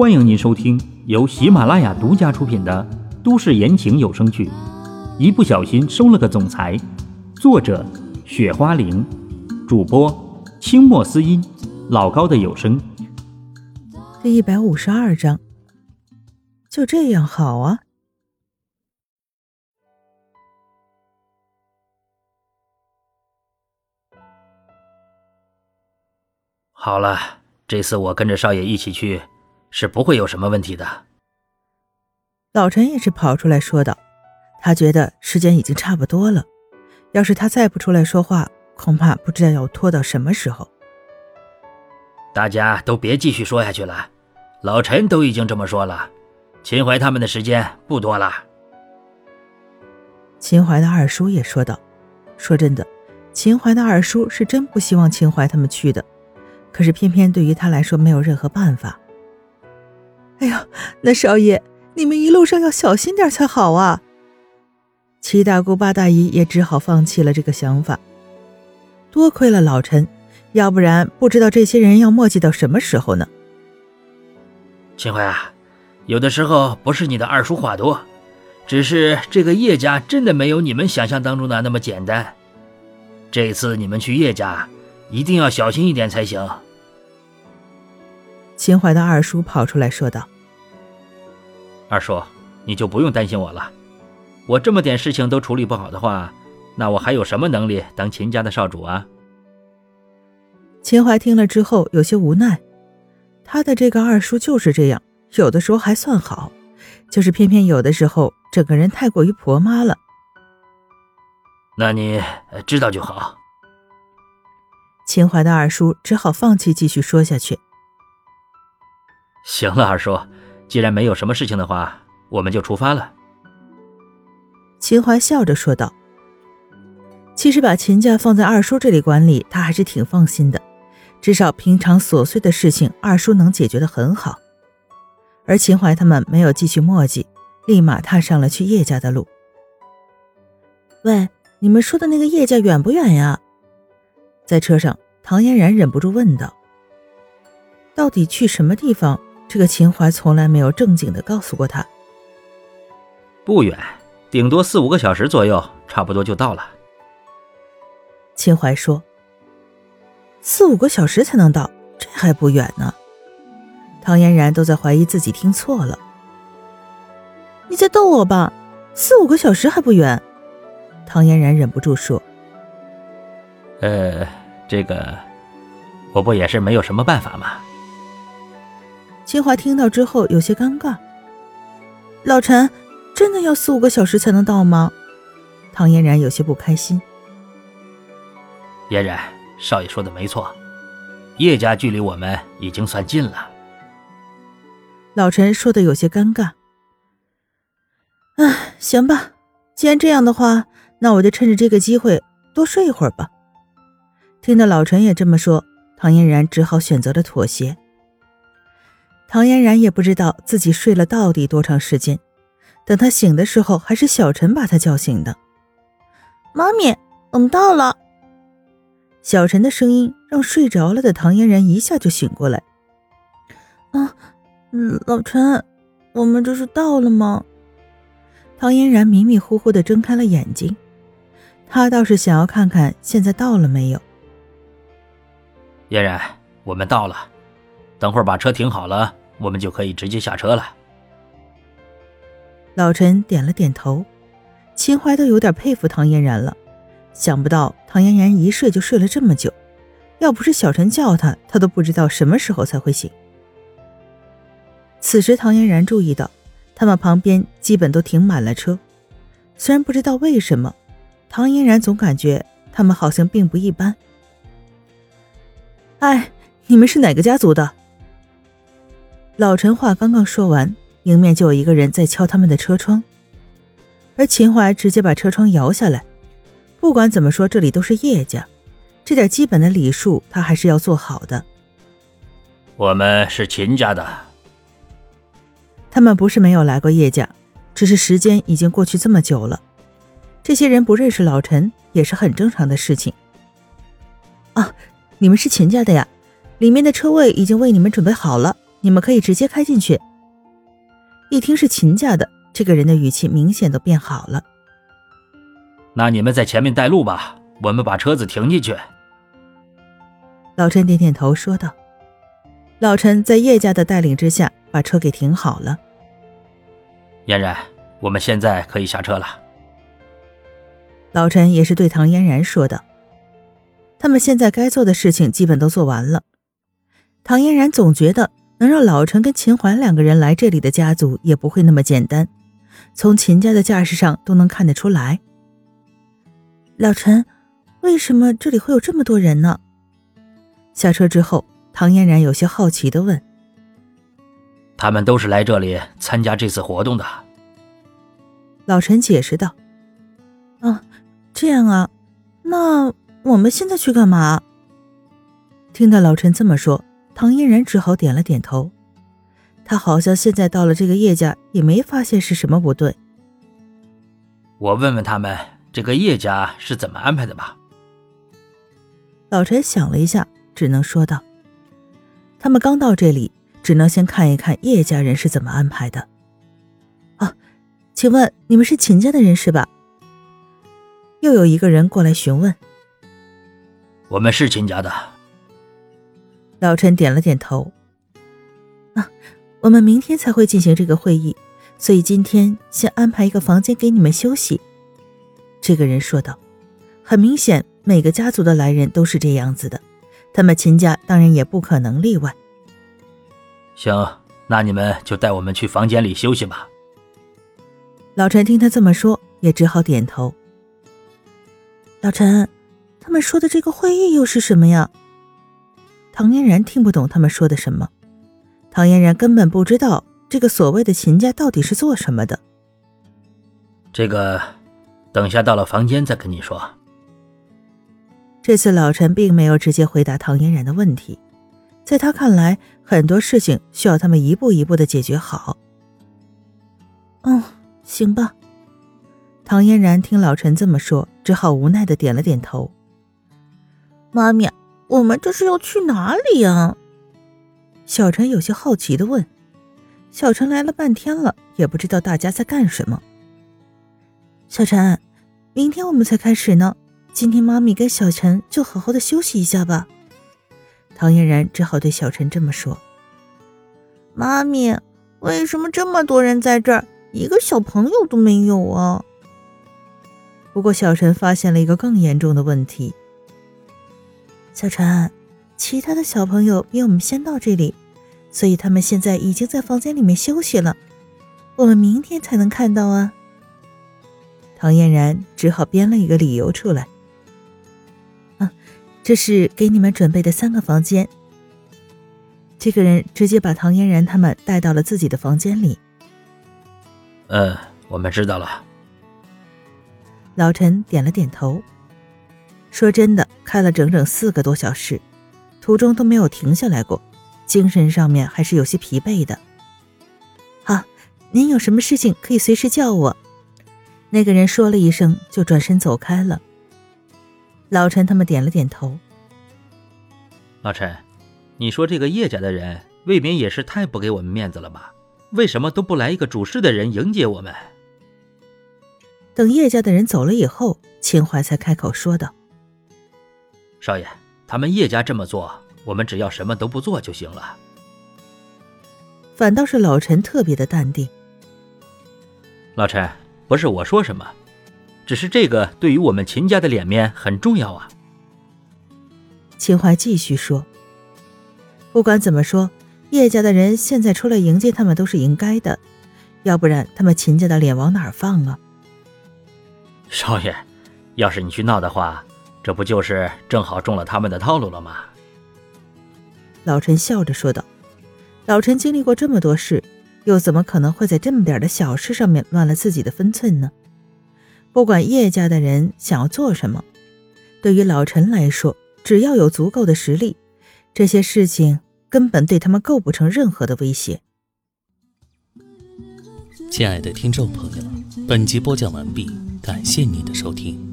欢迎您收听由喜马拉雅独家出品的都市言情有声剧《一不小心收了个总裁》，作者：雪花玲，主播：清墨思音，老高的有声。第一百五十二章，就这样好啊。好了，这次我跟着少爷一起去，是不会有什么问题的。老陈也是跑出来说道，他觉得时间已经差不多了，要是他再不出来说话，恐怕不知道要拖到什么时候。大家都别继续说下去了，老陈都已经这么说了，秦淮他们的时间不多了。秦淮的二叔也说道：“说真的，秦淮的二叔是真不希望秦淮他们去的。”可是偏偏对于他来说没有任何办法。哎呀，那少爷，你们一路上要小心点才好啊！七大姑八大姨也只好放弃了这个想法。多亏了老陈，要不然不知道这些人要磨叽到什么时候呢。秦淮啊，有的时候不是你的二叔话多，只是这个叶家真的没有你们想象当中的那么简单。这次你们去叶家。一定要小心一点才行。秦淮的二叔跑出来说道：“二叔，你就不用担心我了。我这么点事情都处理不好的话，那我还有什么能力当秦家的少主啊？”秦淮听了之后有些无奈，他的这个二叔就是这样，有的时候还算好，就是偏偏有的时候整个人太过于婆妈了。那你知道就好。秦淮的二叔只好放弃继续说下去。行了，二叔，既然没有什么事情的话，我们就出发了。秦淮笑着说道：“其实把秦家放在二叔这里管理，他还是挺放心的，至少平常琐碎的事情，二叔能解决的很好。”而秦淮他们没有继续墨迹，立马踏上了去叶家的路。喂，你们说的那个叶家远不远呀？在车上，唐嫣然忍不住问道：“到底去什么地方？”这个秦淮从来没有正经的告诉过他。不远，顶多四五个小时左右，差不多就到了。秦淮说：“四五个小时才能到，这还不远呢。”唐嫣然都在怀疑自己听错了。你在逗我吧？四五个小时还不远？唐嫣然忍不住说：“呃。”这个，我不也是没有什么办法吗？秦淮听到之后有些尴尬。老陈，真的要四五个小时才能到吗？唐嫣然有些不开心。嫣然，少爷说的没错，叶家距离我们已经算近了。老陈说的有些尴尬。唉，行吧，既然这样的话，那我就趁着这个机会多睡一会儿吧。听到老陈也这么说，唐嫣然只好选择了妥协。唐嫣然也不知道自己睡了到底多长时间，等她醒的时候，还是小陈把她叫醒的。妈咪，我们到了。小陈的声音让睡着了的唐嫣然一下就醒过来。啊，老陈，我们这是到了吗？唐嫣然迷迷糊糊的睁开了眼睛，她倒是想要看看现在到了没有。嫣然，我们到了，等会儿把车停好了，我们就可以直接下车了。老陈点了点头，秦淮都有点佩服唐嫣然了。想不到唐嫣然一睡就睡了这么久，要不是小陈叫他，他都不知道什么时候才会醒。此时，唐嫣然注意到，他们旁边基本都停满了车。虽然不知道为什么，唐嫣然总感觉他们好像并不一般。哎，你们是哪个家族的？老陈话刚刚说完，迎面就有一个人在敲他们的车窗，而秦淮直接把车窗摇下来。不管怎么说，这里都是叶家，这点基本的礼数他还是要做好的。我们是秦家的。他们不是没有来过叶家，只是时间已经过去这么久了，这些人不认识老陈也是很正常的事情。啊。你们是秦家的呀，里面的车位已经为你们准备好了，你们可以直接开进去。一听是秦家的，这个人的语气明显都变好了。那你们在前面带路吧，我们把车子停进去。老陈点点头说道。老陈在叶家的带领之下，把车给停好了。嫣然，我们现在可以下车了。老陈也是对唐嫣然说道：“他们现在该做的事情基本都做完了。”唐嫣然总觉得能让老陈跟秦淮两个人来这里的家族也不会那么简单，从秦家的架势上都能看得出来。老陈，为什么这里会有这么多人呢？下车之后，唐嫣然有些好奇的问：“他们都是来这里参加这次活动的。”老陈解释道：“啊。”这样啊，那我们现在去干嘛？听到老陈这么说，唐嫣然只好点了点头。他好像现在到了这个叶家，也没发现是什么不对。我问问他们，这个叶家是怎么安排的吧。老陈想了一下，只能说道：“他们刚到这里，只能先看一看叶家人是怎么安排的。”啊，请问你们是秦家的人是吧？又有一个人过来询问：“我们是秦家的。”老陈点了点头。“啊，我们明天才会进行这个会议，所以今天先安排一个房间给你们休息。”这个人说道。很明显，每个家族的来人都是这样子的，他们秦家当然也不可能例外。行，那你们就带我们去房间里休息吧。老陈听他这么说，也只好点头。老陈，他们说的这个会议又是什么呀？唐嫣然听不懂他们说的什么。唐嫣然根本不知道这个所谓的秦家到底是做什么的。这个，等下到了房间再跟你说。这次老陈并没有直接回答唐嫣然的问题，在他看来，很多事情需要他们一步一步的解决好。嗯，行吧。唐嫣然听老陈这么说，只好无奈的点了点头。妈咪，我们这是要去哪里呀？小陈有些好奇的问。小陈来了半天了，也不知道大家在干什么。小陈，明天我们才开始呢，今天妈咪跟小陈就好好的休息一下吧。唐嫣然只好对小陈这么说。妈咪，为什么这么多人在这儿，一个小朋友都没有啊？不过，小陈发现了一个更严重的问题。小陈，其他的小朋友比我们先到这里，所以他们现在已经在房间里面休息了。我们明天才能看到啊。唐嫣然只好编了一个理由出来。啊，这是给你们准备的三个房间。这个人直接把唐嫣然他们带到了自己的房间里。嗯，我们知道了。老陈点了点头，说：“真的，开了整整四个多小时，途中都没有停下来过，精神上面还是有些疲惫的。”好，您有什么事情可以随时叫我。那个人说了一声，就转身走开了。老陈他们点了点头。老陈，你说这个叶家的人未免也是太不给我们面子了吧？为什么都不来一个主事的人迎接我们？等叶家的人走了以后，秦淮才开口说道：“少爷，他们叶家这么做，我们只要什么都不做就行了。”反倒是老陈特别的淡定。老陈，不是我说什么，只是这个对于我们秦家的脸面很重要啊。秦淮继续说：“不管怎么说，叶家的人现在出来迎接他们都是应该的，要不然他们秦家的脸往哪儿放啊？”少爷，要是你去闹的话，这不就是正好中了他们的套路了吗？老陈笑着说道：“老陈经历过这么多事，又怎么可能会在这么点的小事上面乱了自己的分寸呢？不管叶家的人想要做什么，对于老陈来说，只要有足够的实力，这些事情根本对他们构不成任何的威胁。”亲爱的听众朋友，本集播讲完毕。感谢您的收听。